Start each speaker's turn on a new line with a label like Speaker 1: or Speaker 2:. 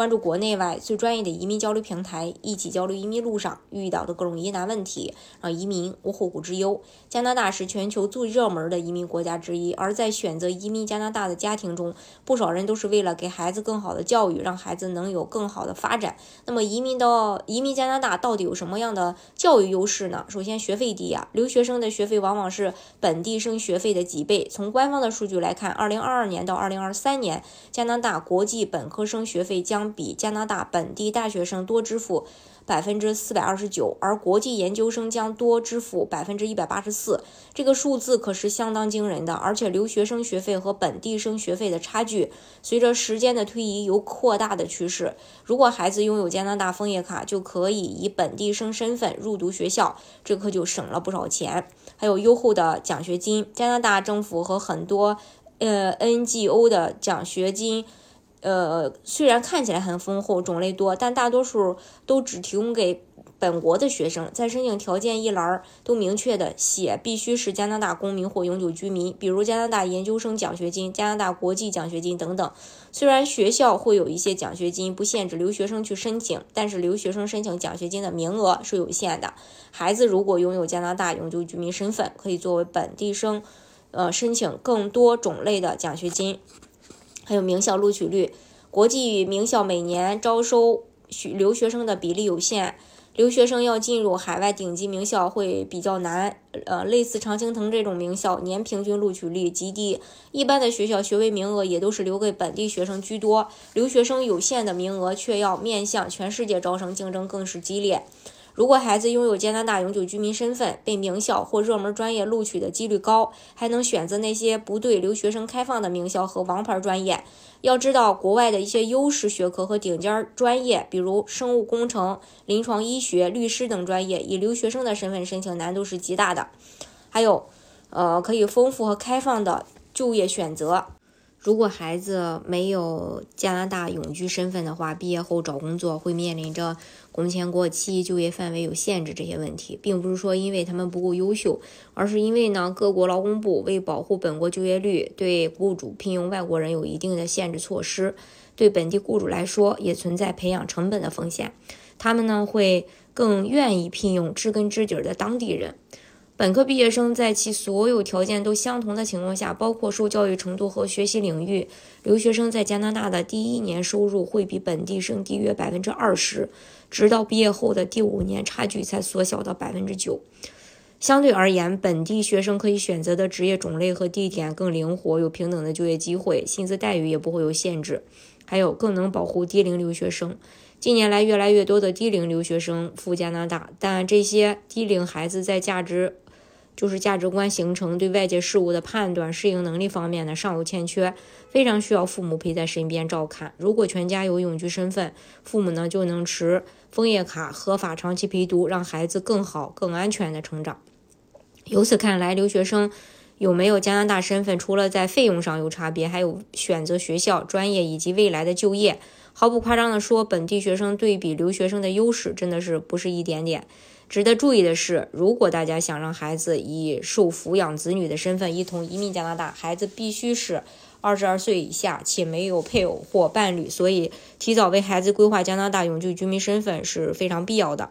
Speaker 1: 关注国内外最专业的移民交流平台，一起交流移民路上遇到的各种疑难问题，让移民无后顾之忧。加拿大是全球最热门的移民国家之一，而在选择移民加拿大的家庭中，不少人都是为了给孩子更好的教育，让孩子能有更好的发展。那么，移民到移民加拿大到底有什么样的教育优势呢？首先，学费低啊，留学生的学费往往是本地生学费的几倍。从官方的数据来看，二零二二年到二零二三年，加拿大国际本科生学费将比加拿大本地大学生多支付百分之四百二十九，而国际研究生将多支付百分之一百八十四。这个数字可是相当惊人的，而且留学生学费和本地生学费的差距，随着时间的推移有扩大的趋势。如果孩子拥有加拿大枫叶卡，就可以以本地生身份入读学校，这可就省了不少钱。还有优厚的奖学金，加拿大政府和很多呃 NGO 的奖学金。呃，虽然看起来很丰厚，种类多，但大多数都只提供给本国的学生。在申请条件一栏都明确的写，必须是加拿大公民或永久居民，比如加拿大研究生奖学金、加拿大国际奖学金等等。虽然学校会有一些奖学金不限制留学生去申请，但是留学生申请奖学金的名额是有限的。孩子如果拥有加拿大永久居民身份，可以作为本地生，呃，申请更多种类的奖学金。还有名校录取率，国际名校每年招收学留学生的比例有限，留学生要进入海外顶级名校会比较难。呃，类似常青藤这种名校，年平均录取率极低，一般的学校学位名额也都是留给本地学生居多，留学生有限的名额却要面向全世界招生，竞争更是激烈。如果孩子拥有加拿大永久居民身份，被名校或热门专业录取的几率高，还能选择那些不对留学生开放的名校和王牌专业。要知道，国外的一些优势学科和顶尖专业，比如生物工程、临床医学、律师等专业，以留学生的身份申请难度是极大的。还有，呃，可以丰富和开放的就业选择。如果孩子没有加拿大永居身份的话，毕业后找工作会面临着工签过期、就业范围有限制这些问题，并不是说因为他们不够优秀，而是因为呢，各国劳工部为保护本国就业率，对雇主聘用外国人有一定的限制措施。对本地雇主来说，也存在培养成本的风险，他们呢会更愿意聘用知根知底的当地人。本科毕业生在其所有条件都相同的情况下，包括受教育程度和学习领域，留学生在加拿大的第一年收入会比本地生低约百分之二十，直到毕业后的第五年，差距才缩小到百分之九。相对而言，本地学生可以选择的职业种类和地点更灵活，有平等的就业机会，薪资待遇也不会有限制，还有更能保护低龄留学生。近年来，越来越多的低龄留学生赴加拿大，但这些低龄孩子在价值。就是价值观形成、对外界事物的判断、适应能力方面呢尚有欠缺，非常需要父母陪在身边照看。如果全家有永居身份，父母呢就能持枫叶卡合法长期陪读，让孩子更好、更安全的成长。由此看来，留学生有没有加拿大身份，除了在费用上有差别，还有选择学校、专业以及未来的就业。毫不夸张地说，本地学生对比留学生的优势真的是不是一点点。值得注意的是，如果大家想让孩子以受抚养子女的身份一同移民加拿大，孩子必须是二十二岁以下且没有配偶或伴侣。所以，提早为孩子规划加拿大永久居民身份是非常必要的。